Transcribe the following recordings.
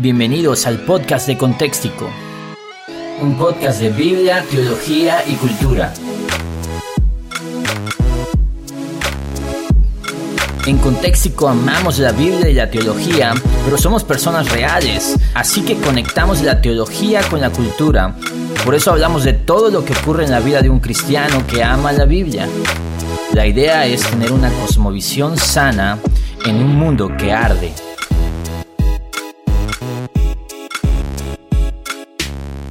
Bienvenidos al podcast de Contextico, un podcast de Biblia, teología y cultura. En Contextico amamos la Biblia y la teología, pero somos personas reales, así que conectamos la teología con la cultura. Por eso hablamos de todo lo que ocurre en la vida de un cristiano que ama la Biblia. La idea es tener una cosmovisión sana en un mundo que arde.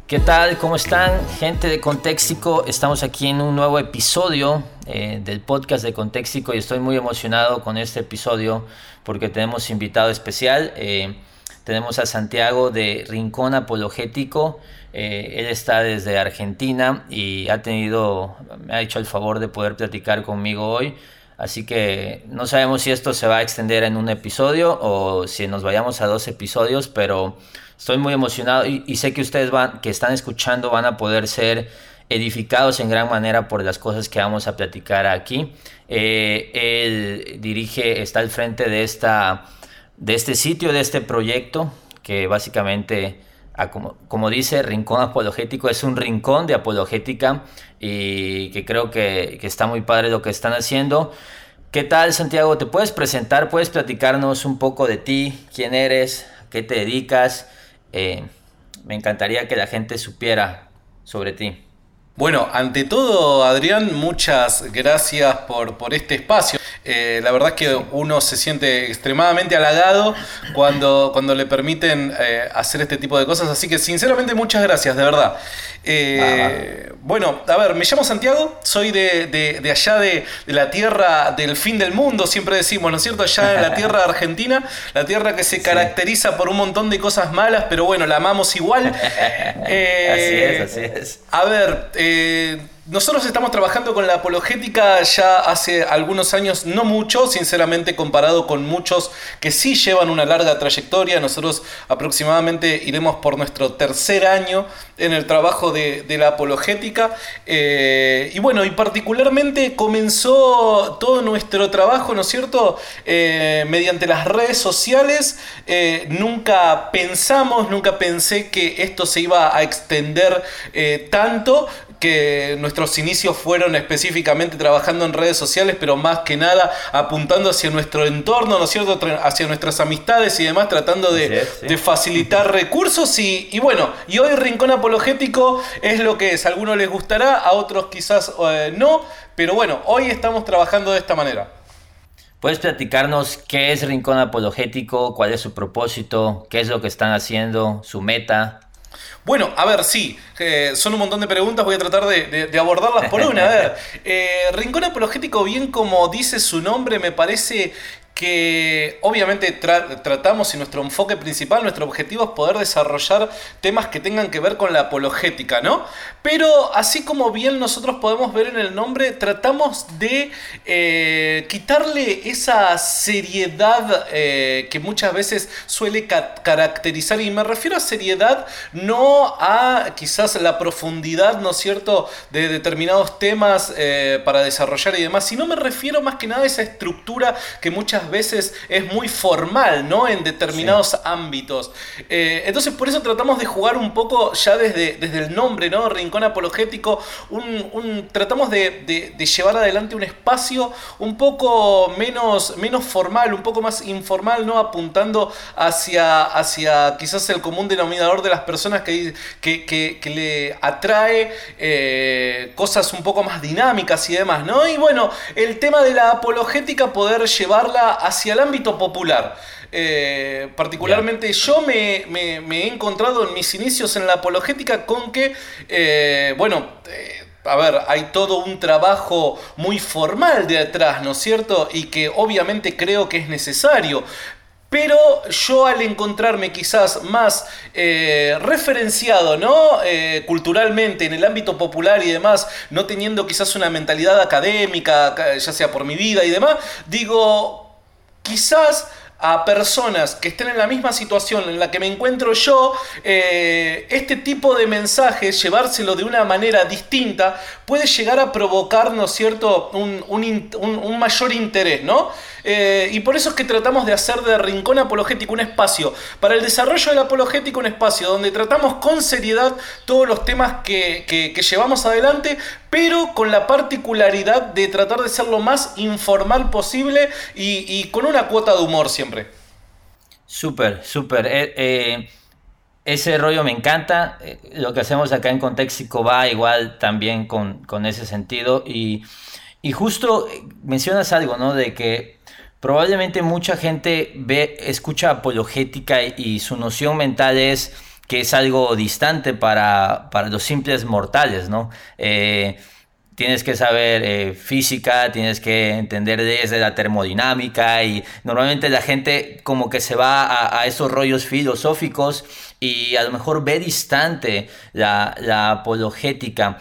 ¿Qué tal? ¿Cómo están? Gente de Contextico, estamos aquí en un nuevo episodio eh, del podcast de Contextico y estoy muy emocionado con este episodio porque tenemos invitado especial. Eh, tenemos a Santiago de Rincón Apologético. Eh, él está desde Argentina y ha tenido, me ha hecho el favor de poder platicar conmigo hoy. Así que no sabemos si esto se va a extender en un episodio o si nos vayamos a dos episodios, pero Estoy muy emocionado y, sé que ustedes van, que están escuchando van a poder ser edificados en gran manera por las cosas que vamos a platicar aquí. Eh, él dirige, está al frente de, esta, de este sitio, de este proyecto, que básicamente, como, como, dice, Rincón Apologético, es un rincón de apologética y que creo que, que está muy padre lo que están haciendo. ¿Qué tal, Santiago? ¿Te puedes presentar? ¿Puedes platicarnos un poco de ti? ¿Quién eres? ¿Qué te dedicas? Eh, me encantaría que la gente supiera sobre ti. Bueno, ante todo, Adrián, muchas gracias por, por este espacio. Eh, la verdad es que uno se siente extremadamente halagado cuando, cuando le permiten eh, hacer este tipo de cosas. Así que, sinceramente, muchas gracias, de verdad. Eh, bueno, a ver, me llamo Santiago, soy de, allá de, la tierra del fin del mundo, siempre decimos, ¿no es cierto? Allá en la tierra argentina, la tierra que se caracteriza por un montón de cosas malas, pero bueno, la amamos igual. así es, así es. A ver, eh, nosotros estamos trabajando con la apologética ya hace algunos años, no mucho, sinceramente comparado con muchos que sí llevan una larga trayectoria. Nosotros aproximadamente iremos por nuestro tercer año en el trabajo de, la apologética. Eh, y bueno, y particularmente comenzó todo nuestro trabajo, ¿no es cierto?, eh, mediante las redes sociales. Eh, nunca pensamos, nunca pensé que esto se iba a extender tanto que nuestros inicios fueron específicamente trabajando en redes sociales, pero más que nada apuntando hacia nuestro entorno, ¿no es cierto? Hacia nuestras amistades y demás, tratando de, facilitar recursos. Y, bueno, y hoy Rincón Apologético es lo que es. A algunos les gustará, a otros quizás eh, no, pero bueno, hoy estamos trabajando de esta manera. ¿Puedes platicarnos qué es Rincón Apologético, cuál es su propósito, qué es lo que están haciendo, su meta? Bueno, a ver, sí, eh, son un montón de preguntas, voy a tratar de, abordarlas por una. A ver, eh, Rincón Apologético, bien como dice su nombre, me parece que obviamente tratamos y nuestro enfoque principal, nuestro objetivo es poder desarrollar temas que tengan que ver con la apologética, ¿no? Pero así como bien nosotros podemos ver en el nombre, tratamos de eh, quitarle esa seriedad eh, que muchas veces suele caracterizar, y me refiero a seriedad no a quizás la profundidad, ¿no es cierto?, de determinados temas eh, para desarrollar y demás, sino me refiero más que nada a esa estructura que muchas veces es muy formal, ¿no? En determinados ámbitos. Eh, entonces, por eso tratamos de jugar un poco ya desde, desde el nombre, ¿no? Rincón Apologético, un, tratamos de, llevar adelante un espacio un poco menos, menos formal, un poco más informal, ¿no? Apuntando hacia, hacia quizás el común denominador de las personas que, que, le atrae eh, cosas un poco más dinámicas y demás, ¿no? Y bueno, el tema de la apologética, poder llevarla hacia el ámbito popular. Eh, particularmente yo me, he encontrado en mis inicios en la apologética con que, eh, bueno, eh, a ver, hay todo un trabajo muy formal de atrás, ¿no es cierto? Y que obviamente creo que es necesario. Pero yo al encontrarme quizás más referenciado, ¿no? culturalmente en el ámbito popular y demás, no teniendo quizás una mentalidad académica, ya sea por mi vida y demás, digo, quizás a personas que estén en la misma situación en la que me encuentro yo, eh, este tipo de mensajes, llevárselo de una manera distinta, puede llegar a provocar, ¿no es cierto?, un, mayor interés, ¿no? Eh, y por eso es que tratamos de hacer de Rincón Apologético un espacio para el desarrollo del apologético, un espacio donde tratamos con seriedad todos los temas que, llevamos adelante, pero con la particularidad de tratar de ser lo más informal posible y, con una cuota de humor siempre. Súper, súper. Eh, eh, ese rollo me encanta. Lo que hacemos acá en Contexico va igual también con, con ese sentido. Y y justo mencionas algo, ¿no? De que probablemente mucha gente ve, escucha apologética y su noción mental es que es algo distante para, los simples mortales, ¿no? Eh, tienes que saber eh, física, tienes que entender desde la termodinámica y normalmente la gente como que se va a, a esos rollos filosóficos y a lo mejor ve distante la, la apologética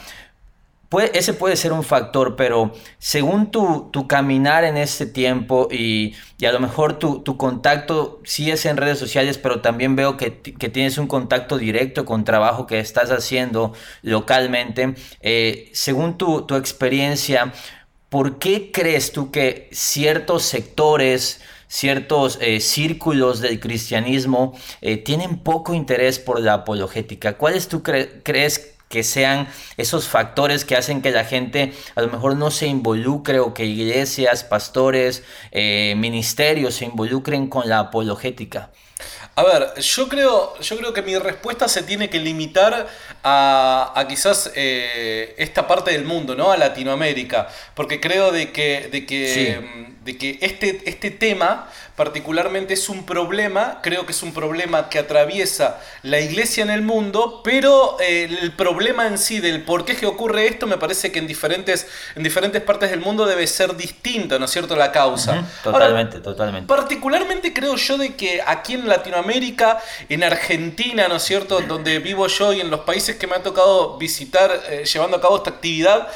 ese puede ser un factor, pero según tu, tu caminar en este tiempo y, a lo mejor tu, contacto sí es en redes sociales, pero también veo que, tienes un contacto directo con trabajo que estás haciendo localmente, eh, según tu, experiencia, ¿por qué crees tú que ciertos sectores ciertos eh, círculos del cristianismo eh, tienen poco interés por la apologética. ¿Cuáles tú crees que sean esos factores que hacen que la gente a lo mejor no se involucre o que iglesias, pastores, eh, ministerios se involucren con la apologética? A ver, yo creo, yo creo que mi respuesta se tiene que limitar a, quizás eh, esta parte del mundo, ¿no? A Latinoamérica. Porque creo de que, de que, de que este, este tema particularmente es un problema, creo que es un problema que atraviesa la iglesia en el mundo, pero eh, el problema en sí del por qué es que ocurre esto me parece que en diferentes, en diferentes partes del mundo debe ser distinto, ¿no es cierto?, la causa. Totalmente, totalmente. Particularmente creo yo de que aquí en Latinoamérica, en Argentina, ¿no es cierto?, donde vivo yo y en los países que me ha tocado visitar eh, llevando a cabo esta actividad,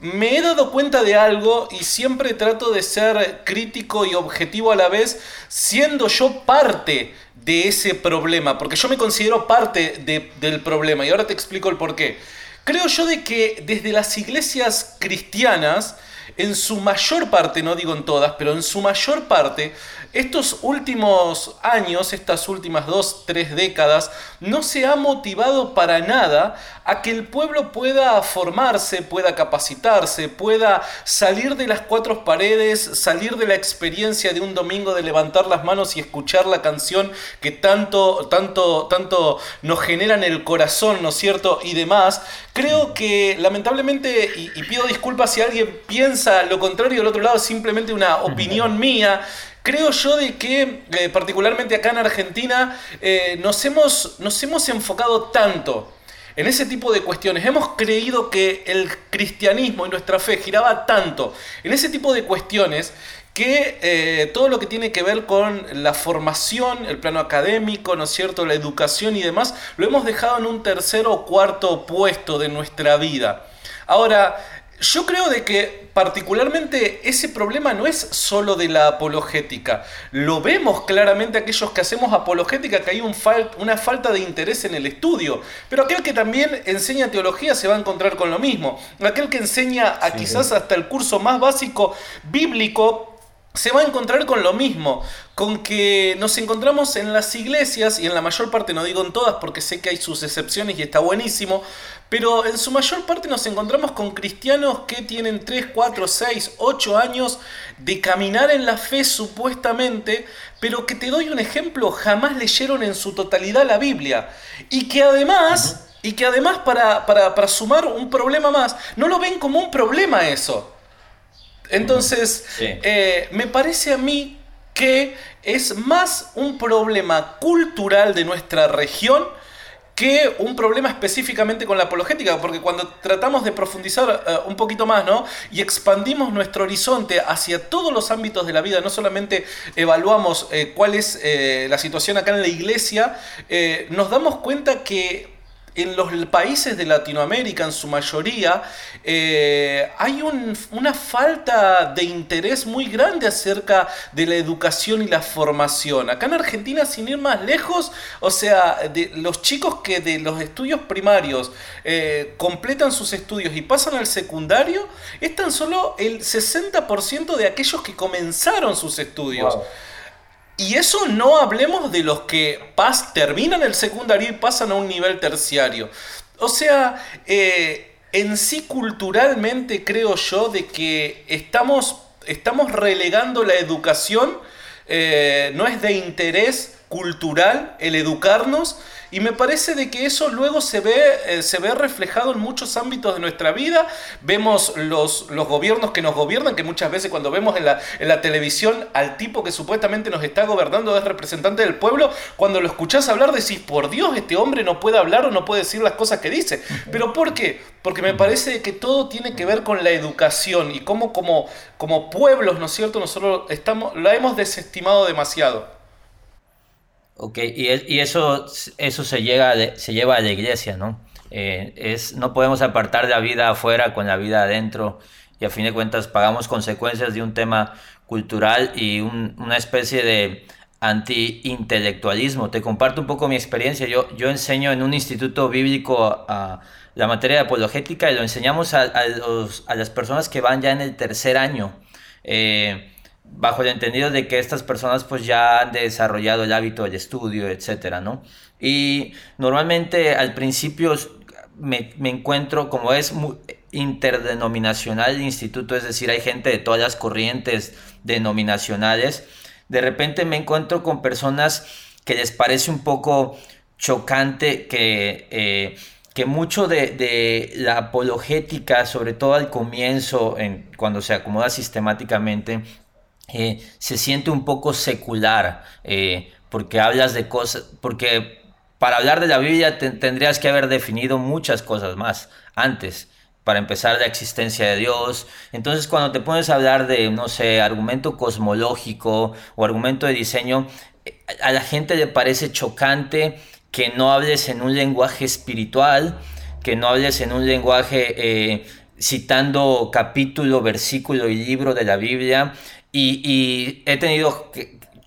me he dado cuenta de algo y siempre trato de ser crítico y objetivo a la vez, siendo yo parte de ese problema, porque yo me considero parte del problema y ahora te explico el por qué. Creo yo de que desde las iglesias cristianas, en su mayor parte, no digo en todas, pero en su mayor parte, estos últimos años, estas últimas dos, tres décadas, no se ha motivado para nada a que el pueblo pueda formarse, pueda capacitarse, pueda salir de las cuatro paredes, salir de la experiencia de un domingo de levantar las manos y escuchar la canción que tanto, tanto, tanto nos genera en el corazón, ¿no es cierto? Y demás. Creo que lamentablemente, y, pido disculpas si alguien piensa lo contrario del otro lado, es simplemente una opinión mía Creo yo de que, eh, particularmente acá en Argentina, eh, nos, hemos, nos hemos enfocado tanto en ese tipo de cuestiones. Hemos creído que el cristianismo y nuestra fe giraba tanto en ese tipo de cuestiones que eh, todo lo que tiene que ver con la formación, el plano académico, ¿no es cierto?, la educación y demás, lo hemos dejado en un tercer o cuarto puesto de nuestra vida. Ahora, yo creo de que particularmente ese problema no es solo de la apologética. Lo vemos claramente aquellos que hacemos apologética, que hay un una falta de interés en el estudio. Pero aquel que también enseña teología se va a encontrar con lo mismo. Aquel que enseña a quizás hasta el curso más básico bíblico se va a encontrar con lo mismo, con que nos encontramos en las iglesias, y en la mayor parte, no digo en todas porque sé que hay sus excepciones y está buenísimo, pero en su mayor parte nos encontramos con cristianos que tienen 3, 4, 6, 8 años de caminar en la fe supuestamente, pero que te doy un ejemplo, jamás leyeron en su totalidad la Biblia, y que además... Y que además, para, para, para sumar un problema más, no lo ven como un problema eso entonces, eh, me parece a mí que es más un problema cultural de nuestra región que un problema específicamente con la apologética, porque cuando tratamos de profundizar eh, un poquito más, ¿no? Y expandimos nuestro horizonte hacia todos los ámbitos de la vida, no solamente evaluamos eh, cuál es la situación acá en la iglesia, nos damos cuenta que en los países de Latinoamérica, en su mayoría, eh, hay una falta de interés muy grande acerca de la educación y la formación. Acá en Argentina, sin ir más lejos, o sea, de los chicos que de los estudios primarios eh, completan sus estudios y pasan al secundario, es tan solo el 60% de aquellos que comenzaron sus estudios. Y eso no hablemos de los que pas terminan el secundario y pasan a un nivel terciario. O sea, eh, en sí culturalmente creo yo de que estamos, estamos relegando la educación, eh, no es de interés cultural el educarnos, y me parece de que eso luego se ve, eh, se ve reflejado en muchos ámbitos de nuestra vida. Vemos los, los gobiernos que nos gobiernan, que muchas veces cuando vemos en la, en la televisión al tipo que supuestamente nos está gobernando es representante del pueblo, cuando lo escuchás hablar decís, por Dios, este hombre no puede hablar o no puede decir las cosas que dice. ¿Pero por qué? Porque me parece que todo tiene que ver con la educación y cómo como, como pueblos, ¿no es cierto? Nosotros estamos, la hemos desestimado demasiado. Ok, y, eso, eso se, llega se lleva a la iglesia, ¿no? Eh, es, no podemos apartar la vida afuera con la vida adentro y a fin de cuentas pagamos consecuencias de un tema cultural y una especie de anti-intelectualismo. Te comparto un poco mi experiencia. Yo, yo enseño en un instituto bíblico la materia de apologética y lo enseñamos a, a, las personas que van ya en el tercer año. Eh, bajo el entendido de que estas personas pues ya han desarrollado el hábito del estudio, etcétera, ¿no? Y normalmente al principio me, encuentro, como es interdenominacional el instituto, es decir, hay gente de todas las corrientes denominacionales, de repente me encuentro con personas que les parece un poco chocante que, eh, que mucho de, la apologética, sobre todo al comienzo, en, cuando se acomoda sistemáticamente, eh, se siente un poco secular, eh, porque hablas de cosas, porque para hablar de la Biblia tendrías que haber definido muchas cosas más antes, para empezar la existencia de Dios. Entonces cuando te pones a hablar de, no sé, argumento cosmológico o argumento de diseño, eh, a la gente le parece chocante que no hables en un lenguaje espiritual, que no hables en un lenguaje citando capítulo, versículo y libro de la Biblia, y, he tenido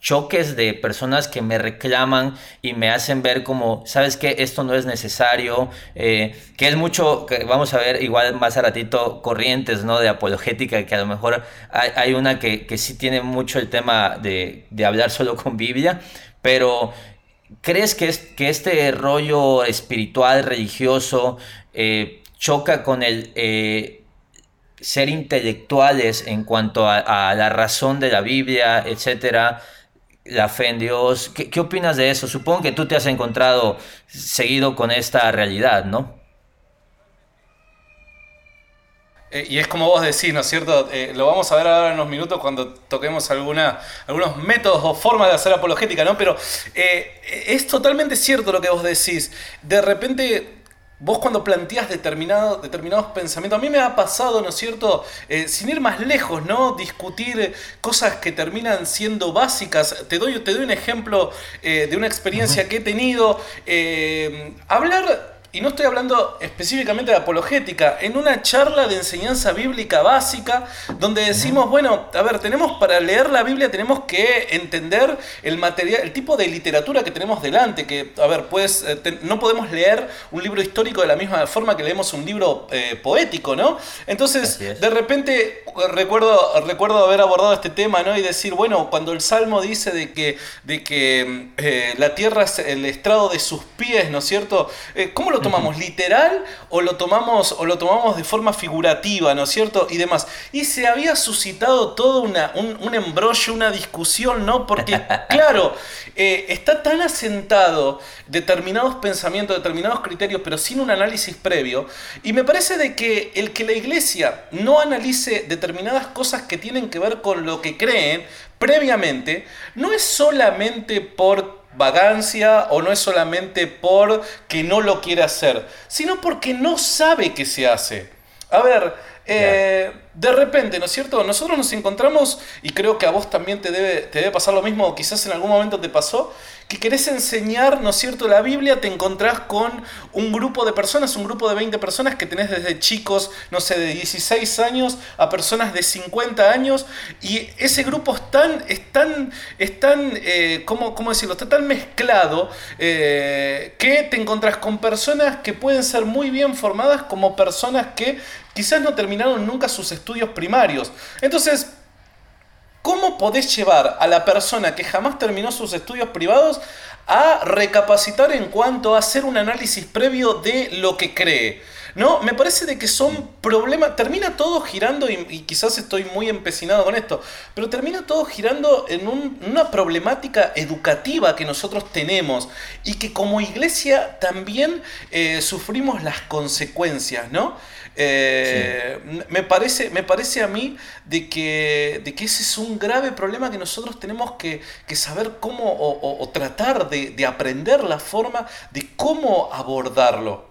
choques de personas que me reclaman y me hacen ver como, ¿sabes qué? Esto no es necesario, eh, que es mucho, que vamos a ver igual más a ratito, corrientes, ¿no? De apologética, que a lo mejor hay, una que, que, sí tiene mucho el tema de, de hablar solo con Biblia, pero ¿crees que, es, que este rollo espiritual, religioso, eh, choca con el... Eh, ser intelectuales en cuanto a, la razón de la Biblia, etcétera, la fe en Dios. ¿Qué, opinas de eso? Supongo que tú te has encontrado seguido con esta realidad, ¿no? Eh, y es como vos decís, ¿no es cierto? Eh, lo vamos a ver ahora en unos minutos cuando toquemos algunos métodos o formas de hacer apologética, ¿no? Pero eh, es totalmente cierto lo que vos decís. De repente Vos cuando planteas determinado, determinados pensamientos, a mí me ha pasado, ¿no es cierto? Eh, sin ir más lejos, ¿no? Discutir cosas que terminan siendo básicas. Te doy, te doy un ejemplo eh, de una experiencia que he tenido. Eh, hablar y no estoy hablando específicamente de apologética, en una charla de enseñanza bíblica básica, donde decimos, bueno, a ver, tenemos para leer la Biblia, tenemos que entender el material, el tipo de literatura que tenemos delante, que, a ver, pues no podemos leer un libro histórico de la misma forma que leemos un libro eh, poético, ¿no? Entonces, de repente, recuerdo, recuerdo haber abordado este tema, ¿no? Y decir, bueno, cuando el Salmo dice de que, de que eh, la tierra es el estrado de sus pies, ¿no es cierto? ¿Cómo lo tomamos? ¿Literal o lo tomamos, o lo tomamos de forma figurativa, ¿no es cierto? Y demás. Y se había suscitado todo una, un, embrollo, una discusión, ¿no? Porque, claro, eh, está tan asentado determinados pensamientos, determinados criterios, pero sin un análisis previo. Y me parece de que el que la iglesia no analice determinadas cosas que tienen que ver con lo que creen previamente, no es solamente por vagancia o no es solamente por que no lo quiere hacer, sino porque no sabe que se hace. A ver, Eh, de repente, ¿no es cierto? Nosotros nos encontramos, y creo que a vos también te debe, te debe pasar lo mismo, o quizás en algún momento te pasó, que querés enseñar, ¿no es cierto?, la Biblia, te encontrás con un grupo de personas, un grupo de 20 personas que tenés desde chicos, no sé, de 16 años a personas de 50 años, y ese grupo es tan, es tan, es tan eh, ¿cómo, decirlo?, está tan mezclado eh, que te encontrás con personas que pueden ser muy bien formadas como personas que quizás no terminaron nunca sus estudios primarios. Entonces, ¿Cómo podés llevar a la persona que jamás terminó sus estudios privados a recapacitar en cuanto a hacer un análisis previo de lo que cree? No, me parece de que son problemas, termina todo girando, y, quizás estoy muy empecinado con esto, pero termina todo girando en una problemática educativa que nosotros tenemos y que como iglesia también eh, sufrimos las consecuencias, ¿no? Eh, me, parece, me parece a mí de que, de que ese es un grave problema que nosotros tenemos que, saber cómo o, tratar de, de aprender la forma de cómo abordarlo.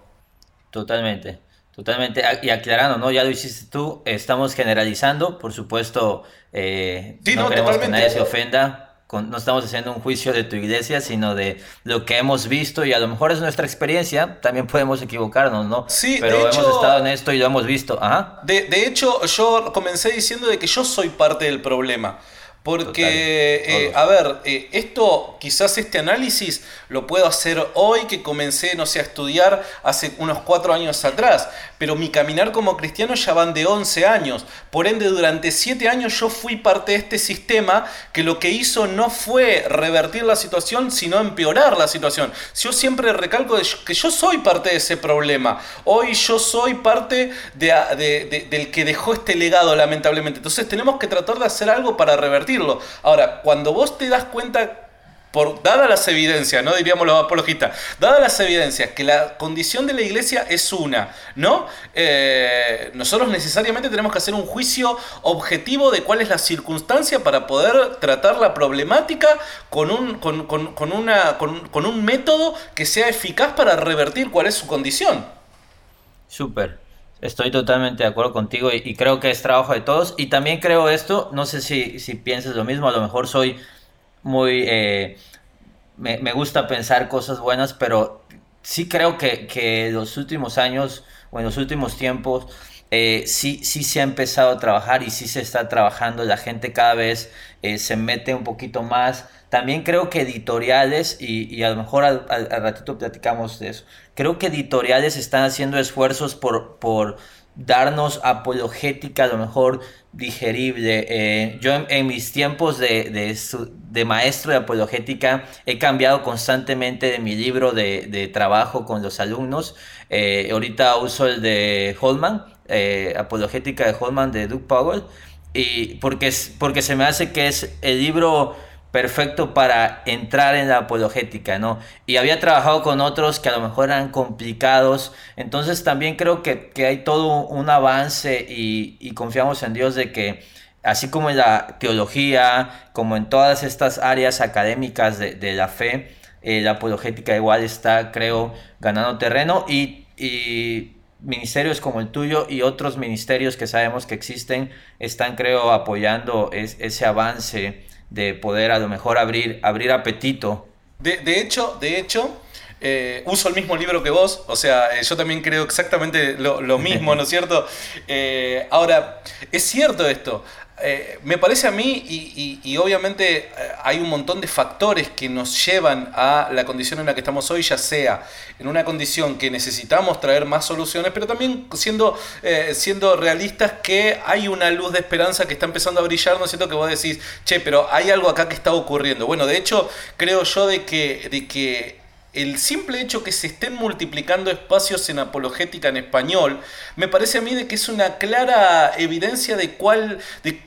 Totalmente, totalmente. Y aclarando, ¿no? Ya lo hiciste tú, estamos generalizando, por supuesto, eh, no, queremos que nadie se ofenda. no estamos haciendo un juicio de tu iglesia, sino de lo que hemos visto y a lo mejor es nuestra experiencia, también podemos equivocarnos, ¿no? Sí, pero hemos estado en esto y lo hemos visto. Ajá. De, de hecho, yo comencé diciendo de que yo soy parte del problema. Porque, eh, a ver, eh, esto, quizás este análisis lo puedo hacer hoy que comencé, no sé, a estudiar hace unos cuatro años atrás, pero mi caminar como cristiano ya van de 11 años. Por ende, durante siete años yo fui parte de este sistema que lo que hizo no fue revertir la situación, sino empeorar la situación. Yo siempre recalco que yo soy parte de ese problema. Hoy yo soy parte de, del que dejó este legado, lamentablemente. Entonces tenemos que tratar de hacer algo para revertir Ahora, cuando vos te das cuenta por, dadas las evidencias, ¿no? Diríamos los apologistas, dadas las evidencias que la condición de la iglesia es una, ¿no? Eh, nosotros necesariamente tenemos que hacer un juicio objetivo de cuál es la circunstancia para poder tratar la problemática con un, con, una, con un método que sea eficaz para revertir cuál es su condición. Súper. Estoy totalmente de acuerdo contigo y, creo que es trabajo de todos. Y también creo esto, no sé si, si piensas lo mismo, a lo mejor soy muy... Eh, me, gusta pensar cosas buenas, pero sí creo que, que los últimos años o en los últimos tiempos eh, sí, sí se ha empezado a trabajar y sí se está trabajando. La gente cada vez eh, se mete un poquito más. También creo que editoriales, y, a lo mejor al, ratito platicamos de eso, creo que editoriales están haciendo esfuerzos por, por darnos apologética a lo mejor digerible. Eh, yo en, mis tiempos de, de, maestro de apologética he cambiado constantemente de mi libro de, trabajo con los alumnos. ahorita uso el de Holman eh, apologética de Holman de Doug Powell, y porque, porque se me hace que es el libro perfecto para entrar en la apologética, ¿no? Y había trabajado con otros que a lo mejor eran complicados, entonces también creo que, hay todo un avance y, confiamos en Dios de que así como en la teología, como en todas estas áreas académicas de, la fe, eh, la apologética igual está, creo, ganando terreno y ministerios como el tuyo y otros ministerios que sabemos que existen están, creo, apoyando ese avance de poder a lo mejor abrir, abrir apetito. De, hecho, de hecho, eh, uso el mismo libro que vos, o sea, eh, yo también creo exactamente lo, mismo, ¿no es cierto? Eh, ahora, es cierto esto, me parece a mí, y, obviamente eh, hay un montón de factores que nos llevan a la condición en la que estamos hoy, ya sea en una condición que necesitamos traer más soluciones, pero también siendo, siendo realistas que hay una luz de esperanza que está empezando a brillar, ¿no es cierto? Que vos decís, che, pero hay algo acá que está ocurriendo. Bueno, de hecho, creo yo de que, de que el simple hecho que se estén multiplicando espacios en apologética en español, me parece a mí de que es una clara evidencia de cuál, de,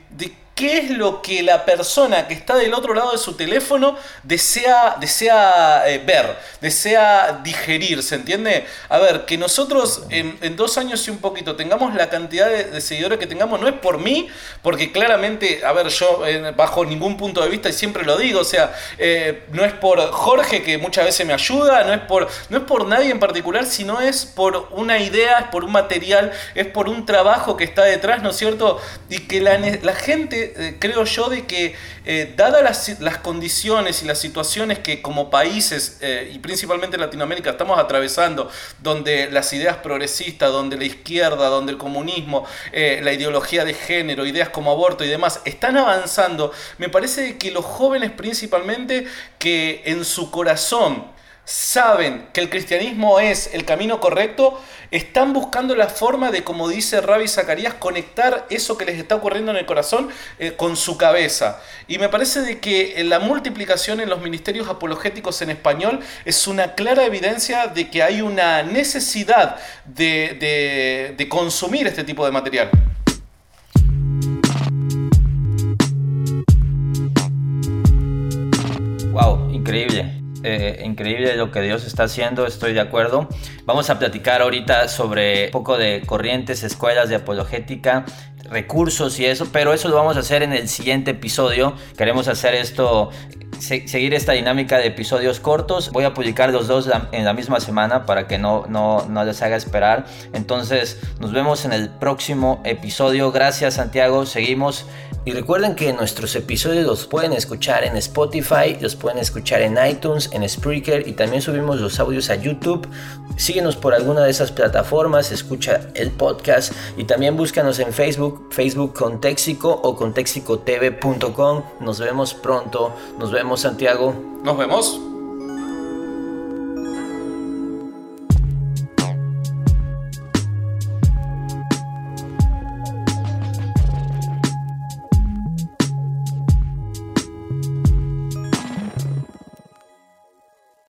qué es lo que la persona que está del otro lado de su teléfono desea, desea eh, ver, desea digerir, ¿se entiende? A ver, que nosotros en, dos años y un poquito tengamos la cantidad de, seguidores que tengamos, no es por mí, porque claramente, a ver, yo eh, bajo ningún punto de vista y siempre lo digo, o sea, eh, no es por Jorge que muchas veces me ayuda, no es, por, no es por nadie en particular, sino es por una idea, es por un material, es por un trabajo que está detrás, ¿no es cierto? Y que la, la gente eh, creo yo, de que eh, dadas las, condiciones y las situaciones que como países, eh, y principalmente en Latinoamérica, estamos atravesando, donde las ideas progresistas, donde la izquierda, donde el comunismo, la ideología de género, ideas como aborto y demás, están avanzando, me parece que los jóvenes principalmente, que en su corazón, saben que el cristianismo es el camino correcto, están buscando la forma de, como dice Rabbi Zacarías, conectar eso que les está ocurriendo en el corazón eh, con su cabeza. Y me parece de que la multiplicación en los ministerios apologéticos en español es una clara evidencia de que hay una necesidad de, de consumir este tipo de material. Wow, increíble. Eh, increíble lo que Dios está haciendo, estoy de acuerdo. Vamos a platicar ahorita sobre un poco de corrientes, escuelas de apologética, recursos y eso, pero eso lo vamos a hacer en el siguiente episodio. Queremos hacer esto seguir esta dinámica de episodios cortos. Voy a publicar los dos en la misma semana para que no, no, no, les haga esperar. Entonces nos vemos en el próximo episodio. Gracias Santiago. Seguimos y recuerden que nuestros episodios los pueden escuchar en Spotify, los pueden escuchar en iTunes, en Spreaker y también subimos los audios a YouTube. Síguenos por alguna de esas plataformas, escucha el podcast y también búscanos en Facebook, Facebook Contexico o contexicotv.com. Nos vemos pronto, nos vemos Santiago. Nos vemos.